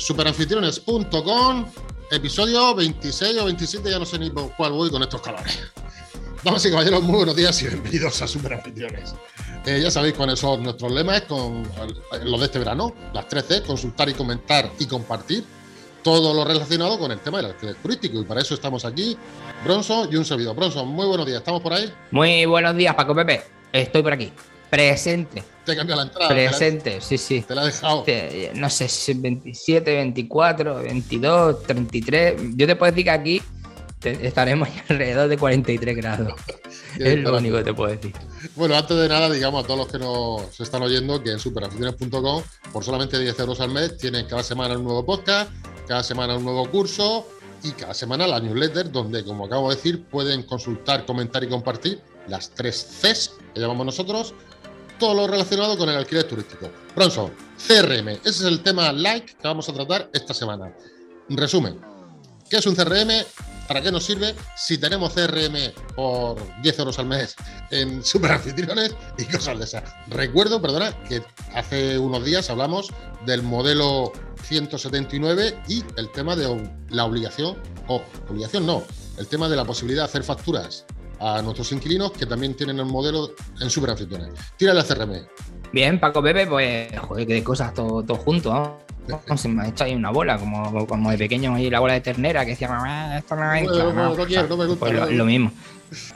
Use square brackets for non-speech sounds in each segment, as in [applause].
superanfitriones.com, episodio 26 o 27, ya no sé ni por cuál voy con estos calores. [laughs] Damas y caballeros, muy buenos días y bienvenidos a Superanfitriones. Eh, ya sabéis cuáles son nuestros lemas con los de este verano, las 13, consultar y comentar y compartir todo lo relacionado con el tema del alquiler turístico. Y para eso estamos aquí, Bronson y un servidor. Bronson, muy buenos días, ¿estamos por ahí? Muy buenos días, Paco Pepe. Estoy por aquí. Presente. Te cambiado la entrada. Presente, sí, sí. Te la he dejado. no sé si 27, 24, 22, 33. Yo te puedo decir que aquí estaremos alrededor de 43 grados. [laughs] es lo único que te puedo decir. Bueno, antes de nada, digamos a todos los que nos están oyendo que en superaficiones.com, por solamente 10 euros al mes, tienen cada semana un nuevo podcast, cada semana un nuevo curso y cada semana la newsletter, donde, como acabo de decir, pueden consultar, comentar y compartir las tres Cs que llamamos nosotros, todo lo relacionado con el alquiler turístico. Bronson, CRM, ese es el tema like que vamos a tratar esta semana. Resumen, ¿qué es un CRM? ¿Para qué nos sirve? Si tenemos CRM por 10 euros al mes en [laughs] superanfitriones y cosas de esas. Recuerdo, perdona, que hace unos días hablamos del modelo 179 y el tema de la obligación, o obligación no, el tema de la posibilidad de hacer facturas a nuestros inquilinos que también tienen el modelo en superanfitriones. Tira la CRM. Bien, Paco Pepe, pues joder, de cosas todo, todo junto. Se me ha hecho ahí una bola, como, como de pequeño ahí la bola de ternera que decía, esto no me gusta. Pues lo, mismo.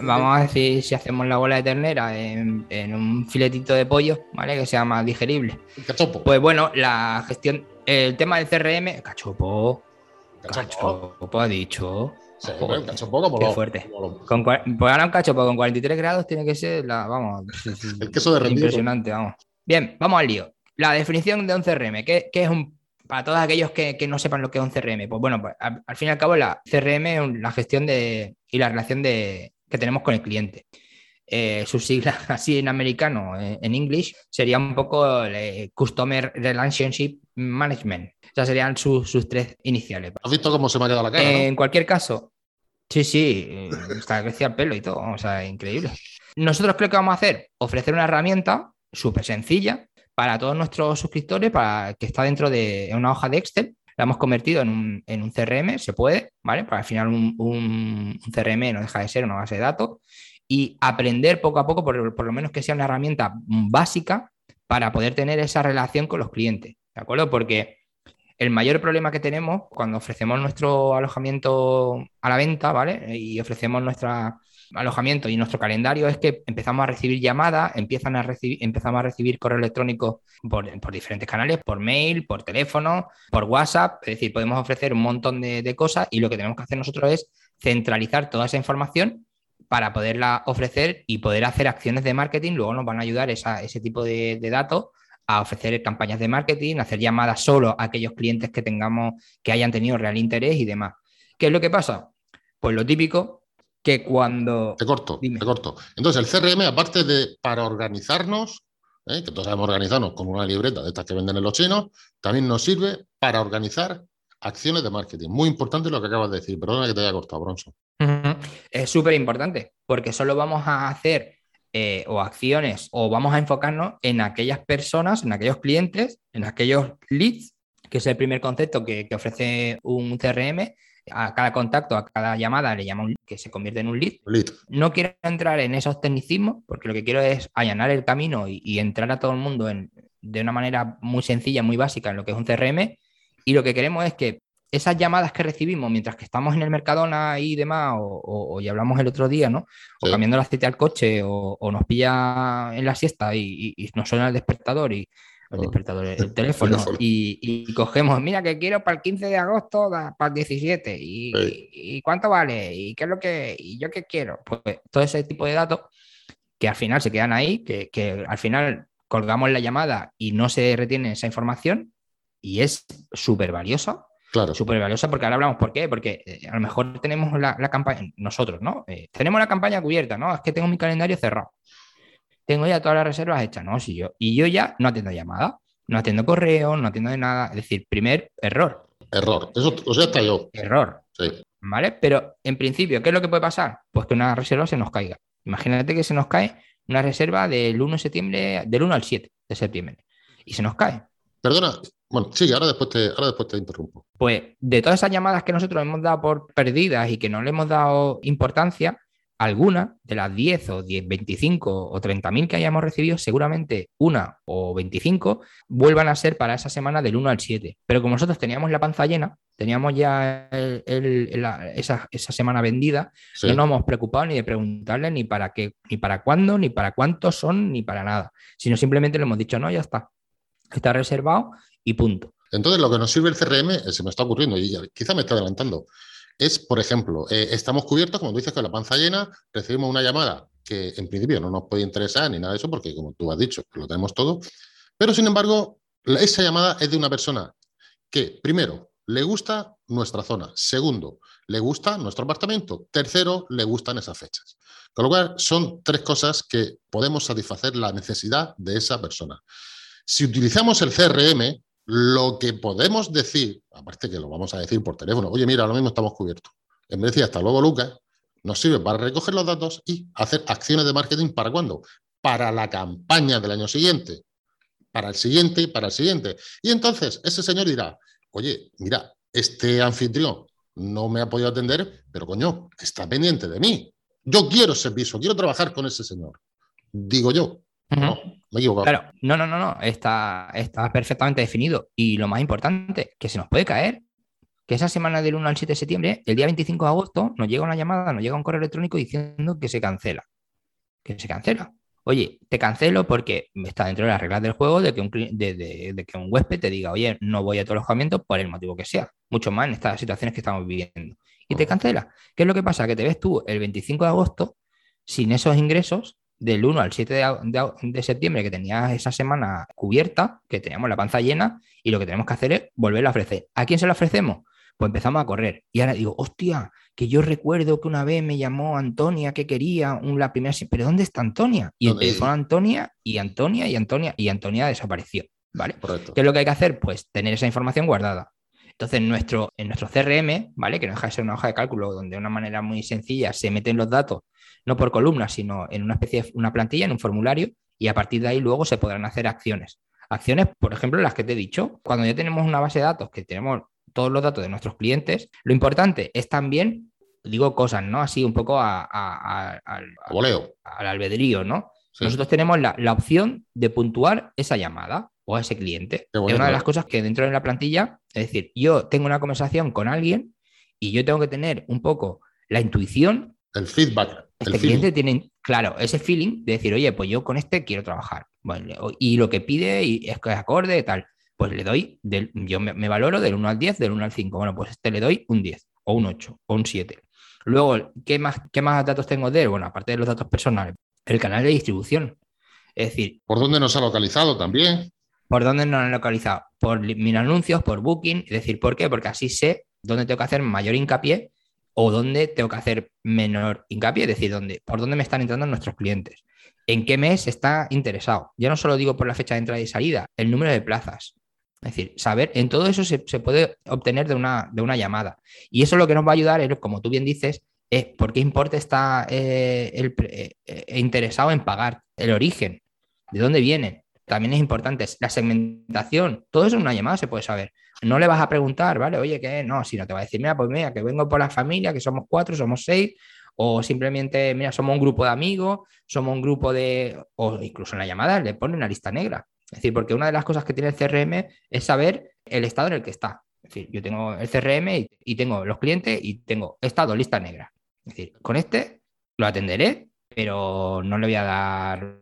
Vamos a decir si hacemos la bola de ternera en, un filetito de pollo, ¿vale? Que sea más digerible. Cachopo. Pues bueno, la gestión, el tema del CRM, cachopo. Cachopo, cachopo ha dicho. Sí, un cachopo como Qué fuerte. Con, pues ahora un cachopo con 43 grados tiene que ser la, vamos, [laughs] el queso de Impresionante, vamos. Bien, vamos al lío. La definición de un CRM, ¿qué, es un para todos aquellos que, no sepan lo que es un CRM, pues bueno, pues, al, fin y al cabo la CRM es la gestión de, y la relación de, que tenemos con el cliente. Eh, sus siglas [laughs] así en americano, eh, en English, sería un poco eh, Customer Relationship Management. O sea, serían sus, tres iniciales. ¿Has visto cómo se me ha quedado la cara? En cualquier caso, sí, sí, está crecía el pelo y todo, o sea, increíble. Nosotros creo que vamos a hacer, ofrecer una herramienta súper sencilla para todos nuestros suscriptores, para que está dentro de una hoja de Excel. La hemos convertido en un, CRM, se puede, ¿vale? Para al final un, CRM no deja de ser una base de datos y aprender poco a poco, por, lo menos que sea una herramienta básica para poder tener esa relación con los clientes, ¿de acuerdo? Porque el mayor problema que tenemos cuando ofrecemos nuestro alojamiento a la venta, ¿vale? Y ofrecemos nuestra alojamiento y nuestro calendario es que empezamos a recibir llamadas, empiezan a recibir, empezamos a recibir correo electrónico por, diferentes canales, por mail, por teléfono, por WhatsApp, es decir, podemos ofrecer un montón de, cosas y lo que tenemos que hacer nosotros es centralizar toda esa información para poderla ofrecer y poder hacer acciones de marketing. Luego nos van a ayudar ese tipo de datos a ofrecer campañas de marketing, hacer llamadas solo a aquellos clientes que tengamos, que hayan tenido real interés y demás. ¿Qué es lo que pasa? Pues lo típico, que cuando... Te corto, te corto. Entonces, el CRM, aparte de para organizarnos, ¿eh? que todos sabemos organizarnos con una libreta de estas que venden en los chinos, también nos sirve para organizar acciones de marketing. Muy importante lo que acabas de decir. Perdona que te haya cortado, Bronson. Es súper importante, porque solo vamos a hacer eh, o acciones o vamos a enfocarnos en aquellas personas, en aquellos clientes, en aquellos leads, que es el primer concepto que, que ofrece un CRM, a cada contacto, a cada llamada le llama un que se convierte en un lead. No quiero entrar en esos tecnicismos porque lo que quiero es allanar el camino y, entrar a todo el mundo de una manera muy sencilla, muy básica en lo que es un CRM. Y lo que queremos es que esas llamadas que recibimos mientras que estamos en el Mercadona y demás, o, ya hablamos el otro día, ¿no? O cambiando el aceite al coche, o, nos pilla en la siesta y, y nos suena el despertador y, el despertador, el [laughs] teléfono, Y, cogemos, mira que quiero para el 15 de agosto, para el 17, y, cuánto vale, y qué es lo que, y yo qué quiero. Pues todo ese tipo de datos que al final se quedan ahí, que, al final colgamos la llamada y no se retiene esa información, y es súper valiosa. Claro. Súper valiosa porque ahora hablamos por qué, porque eh, a lo mejor tenemos la, campaña, nosotros, ¿no? Eh, tenemos la campaña cubierta, ¿no? Es que tengo mi calendario cerrado tengo ya todas las reservas hechas, ¿no? Si yo, y yo ya no atiendo llamadas, no atiendo correo, no atiendo de nada. Es decir, primer error. Error. Eso, o sea, está yo. Error. Sí. ¿Vale? Pero en principio, ¿qué es lo que puede pasar? Pues que una reserva se nos caiga. Imagínate que se nos cae una reserva del 1 de septiembre, del 1 al 7 de septiembre. Y se nos cae. Perdona, Bueno, sí, ahora después, te, ahora después te interrumpo. Pues de todas esas llamadas que nosotros hemos dado por perdidas y que no le hemos dado importancia, alguna de las 10 o 10, 25 o 30 mil que hayamos recibido, seguramente una o 25 vuelvan a ser para esa semana del 1 al 7. Pero como nosotros teníamos la panza llena, teníamos ya esa, semana vendida, no nos hemos preocupado ni de preguntarle ni para qué, ni para cuándo, ni para cuántos son, ni para nada, sino simplemente le hemos dicho, no, ya está, está reservado y punto. Entonces, lo que nos sirve el CRM, eh, se me está ocurriendo y quizá me está adelantando, es, por ejemplo, eh, estamos cubiertos, como tú dices, con la panza llena, recibimos una llamada que en principio no nos puede interesar ni nada de eso, porque como tú has dicho, lo tenemos todo, pero sin embargo, esa llamada es de una persona que, primero, le gusta nuestra zona, segundo, le gusta nuestro apartamento, tercero, le gustan esas fechas. Con lo cual, son tres cosas que podemos satisfacer la necesidad de esa persona. Si utilizamos el CRM, lo que podemos decir, aparte que lo vamos a decir por teléfono, oye, mira, ahora mismo estamos cubiertos. En vez de decir hasta luego, Lucas, nos sirve para recoger los datos y hacer acciones de marketing para cuándo? Para la campaña del año siguiente, para el siguiente y para el siguiente. Y entonces ese señor dirá, oye, mira, este anfitrión no me ha podido atender, pero coño, está pendiente de mí. Yo quiero servicio, quiero trabajar con ese señor. Digo yo. No, me he Claro, no, no, no, no, está, está perfectamente definido. Y lo más importante, que se nos puede caer, que esa semana del 1 al 7 de septiembre, el día 25 de agosto, nos llega una llamada, nos llega un correo electrónico diciendo que se cancela. Que se cancela. Oye, te cancelo porque está dentro de las reglas del juego de que un, de, que un huésped te diga, oye, no voy a tu alojamiento por el motivo que sea. Mucho más en estas situaciones que estamos viviendo. Y te cancela. ¿Qué es lo que pasa? Que te ves tú el 25 de agosto sin esos ingresos del 1 al 7 de, septiembre, que tenías esa semana cubierta, que teníamos la panza llena, y lo que tenemos que hacer es volverlo a ofrecer. ¿A quién se lo ofrecemos? Pues empezamos a correr. Y ahora digo, hostia, que yo recuerdo que una vez me llamó Antonia que quería un, la primera, pero ¿dónde está Antonia? Y el teléfono Antonia y Antonia y Antonia y Antonia desapareció. ¿Vale? ¿Qué es lo que hay que hacer? Pues tener esa información guardada. Entonces, en nuestro, en nuestro CRM, ¿vale? Que no deja de ser una hoja de cálculo donde de una manera muy sencilla se meten los datos no por columnas, sino en una especie de una plantilla, en un formulario, y a partir de ahí luego se podrán hacer acciones. Acciones, por ejemplo, las que te he dicho, cuando ya tenemos una base de datos que tenemos todos los datos de nuestros clientes, lo importante es también, digo cosas, ¿no? Así un poco al, al albedrío, ¿no? Nosotros tenemos la, opción de puntuar esa llamada o a ese cliente. es una de las cosas que dentro de la plantilla, es decir, yo tengo una conversación con alguien y yo tengo que tener un poco la intuición. El feedback. Este cliente tiene, claro, ese feeling de decir, oye, pues yo con este quiero trabajar. y lo que pide y es que es acorde, tal. Pues le doy, del, yo me, valoro del 1 al 10, del 1 al 5. Bueno, pues este le doy un 10, o un 8, o un 7. Luego, ¿qué más, ¿qué más datos tengo de él? Bueno, aparte de los datos personales, el canal de distribución. Es decir. ¿Por dónde nos ha localizado también? ¿Por dónde nos ha localizado? Por mis anuncios, por Booking. Es decir, ¿por qué? Porque así sé dónde tengo que hacer mayor hincapié o dónde tengo que hacer menor hincapié, es decir, dónde, por dónde me están entrando nuestros clientes, en qué mes está interesado. Ya no solo digo por la fecha de entrada y salida, el número de plazas. Es decir, saber, en todo eso se, puede obtener de una, de una, llamada. Y eso lo que nos va a ayudar es, como tú bien dices, es por qué importe está eh, el, eh, interesado en pagar, el origen, de dónde viene. También es importante la segmentación, todo eso en una llamada se puede saber. No le vas a preguntar, ¿vale? Oye, ¿qué? No, si no te va a decir, mira, pues mira, que vengo por la familia, que somos cuatro, somos seis, o simplemente, mira, somos un grupo de amigos, somos un grupo de, o incluso en la llamada le pone una lista negra. Es decir, porque una de las cosas que tiene el CRM es saber el estado en el que está. Es decir, yo tengo el CRM y, tengo los clientes y tengo estado, lista negra. Es decir, con este lo atenderé, pero no le voy a dar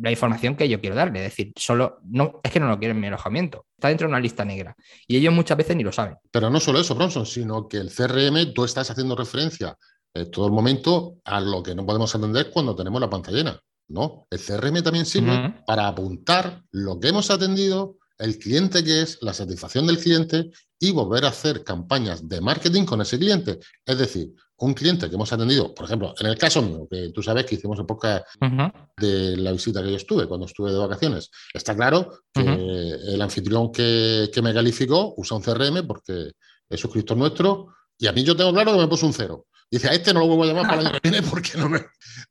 la información que yo quiero darle. Es decir, solo no, es que no lo quieren en mi alojamiento. Está dentro de una lista negra. Y ellos muchas veces ni lo saben. Pero no solo eso, Bronson, sino que el CRM, tú estás haciendo referencia en eh, todo el momento a lo que no podemos atender cuando tenemos la pantalla llena. No, el CRM también sirve para apuntar lo que hemos atendido, el cliente que es, la satisfacción del cliente y volver a hacer campañas de marketing con ese cliente. Es decir, un cliente que hemos atendido, por ejemplo, en el caso mío, que tú sabes que hicimos época de la visita que yo estuve, cuando estuve de vacaciones, está claro que el anfitrión que, me calificó usa un CRM porque es suscriptor nuestro y a mí yo tengo claro que me puso un cero. Dice, a este no lo vuelvo a llamar para el año que viene porque no me...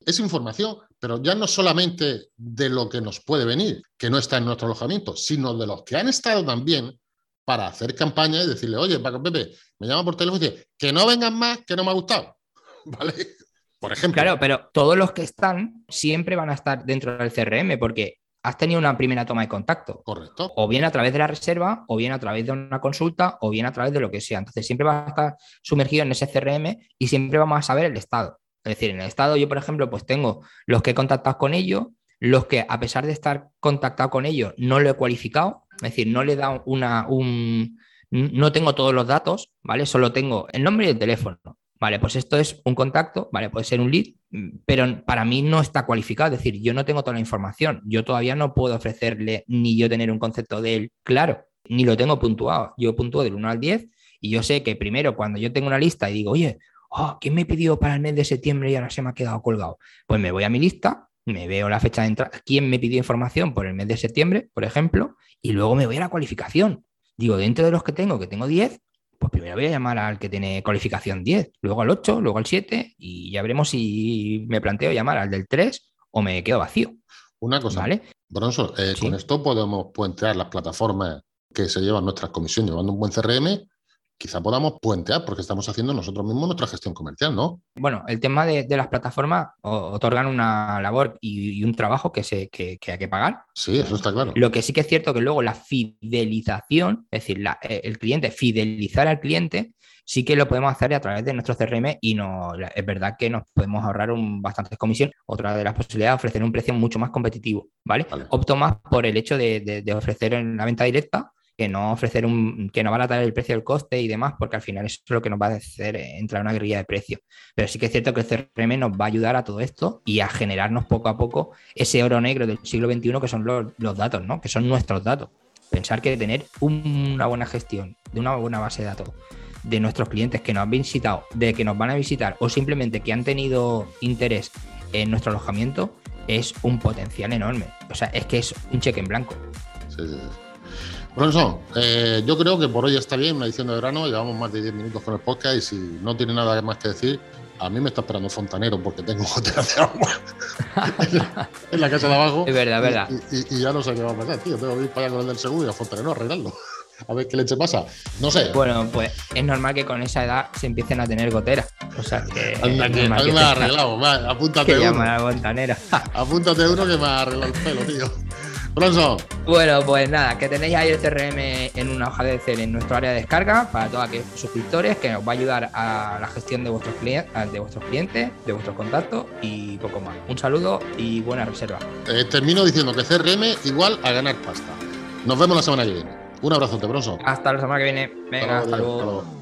Es información, pero ya no solamente de lo que nos puede venir, que no está en nuestro alojamiento, sino de los que han estado también para hacer campaña y decirle, oye, Paco Pepe, me llama por teléfono y dice, que no vengan más, que no me ha gustado. [laughs] ¿Vale? Por ejemplo. Claro, pero todos los que están siempre van a estar dentro del CRM porque has tenido una primera toma de contacto. Correcto. O bien a través de la reserva, o bien a través de una consulta, o bien a través de lo que sea. Entonces siempre vas a estar sumergido en ese CRM y siempre vamos a saber el estado. Es decir, en el estado yo, por ejemplo, pues tengo los que he contactado con ellos, los que a pesar de estar contactado con ellos no lo he cualificado, es decir, no le he dado una, un, no tengo todos los datos, ¿vale? Solo tengo el nombre y el teléfono. Vale, pues esto es un contacto, vale, puede ser un lead, pero para mí no está cualificado, es decir, yo no tengo toda la información, yo todavía no puedo ofrecerle ni yo tener un concepto de él claro, ni lo tengo puntuado, yo puntúo del 1 al 10 y yo sé que primero cuando yo tengo una lista y digo, oye, oh, ¿quién me pidió para el mes de septiembre y ahora se me ha quedado colgado? Pues me voy a mi lista, me veo la fecha de entrada, quién me pidió información por el mes de septiembre, por ejemplo, y luego me voy a la cualificación. Digo, dentro de los que tengo, que tengo 10, pues primero voy a llamar al que tiene cualificación 10, luego al 8, luego al 7 y ya veremos si me planteo llamar al del 3 o me quedo vacío. Una cosa, ¿vale? Bronson, eh, con esto podemos puentear las plataformas que se llevan nuestras comisiones llevando un buen CRM quizá podamos puentear porque estamos haciendo nosotros mismos nuestra gestión comercial, ¿no? Bueno, el tema de, las plataformas otorgan una labor y, un trabajo que, se, que, hay que pagar. Sí, eso está claro. Lo que sí que es cierto que luego la fidelización, es decir, eh, el cliente, fidelizar al cliente, sí que lo podemos hacer a través de nuestro CRM y no, es verdad que nos podemos ahorrar un, bastantes comisiones. Otra de las posibilidades es ofrecer un precio mucho más competitivo, ¿vale? Opto más por el hecho de, de ofrecer en la venta directa que no ofrecer un, que no a traer el precio del coste y demás, porque al final eso es lo que nos va a hacer entrar en una guerrilla de precio. Pero sí que es cierto que el CRM nos va a ayudar a todo esto y a generarnos poco a poco ese oro negro del siglo XXI que son los, datos, ¿no? Que son nuestros datos. Pensar que tener una buena gestión de una buena base de datos de nuestros clientes que nos han visitado, de que nos van a visitar o simplemente que han tenido interés en nuestro alojamiento es un potencial enorme. O sea, es que es un cheque en blanco. Sí, sí. Bronson, eh, yo creo que por hoy está bien, una edición de verano, llevamos más de 10 minutos con el podcast y si no tiene nada más que decir, a mí me está esperando fontanero porque tengo [laughs] goteras de agua en la casa de abajo. Es verdad, es verdad. Y, ya no sé qué va a pasar, tío. Tengo que ir para allá con el del seguro y al fontanero a arreglarlo. A ver qué leche pasa. No sé. Bueno, pues es normal que con esa edad se empiecen a tener goteras. O sea que. Anda, que, me ha arreglado. apúntate que uno. al fontanero. [laughs] apúntate uno que me ha arreglado el pelo, tío. Bueno, pues nada, que tenéis ahí el CRM en una hoja de Excel en nuestro área de descarga para todos aquellos suscriptores que nos va a ayudar a la gestión de vuestros clientes, de vuestros clientes, de vuestros contactos y poco más. Un saludo y buena reserva. Eh, termino diciendo que CRM igual a ganar pasta. Nos vemos la semana que viene. Un abrazo, Bronson. Hasta la semana que viene. Venga, hasta luego.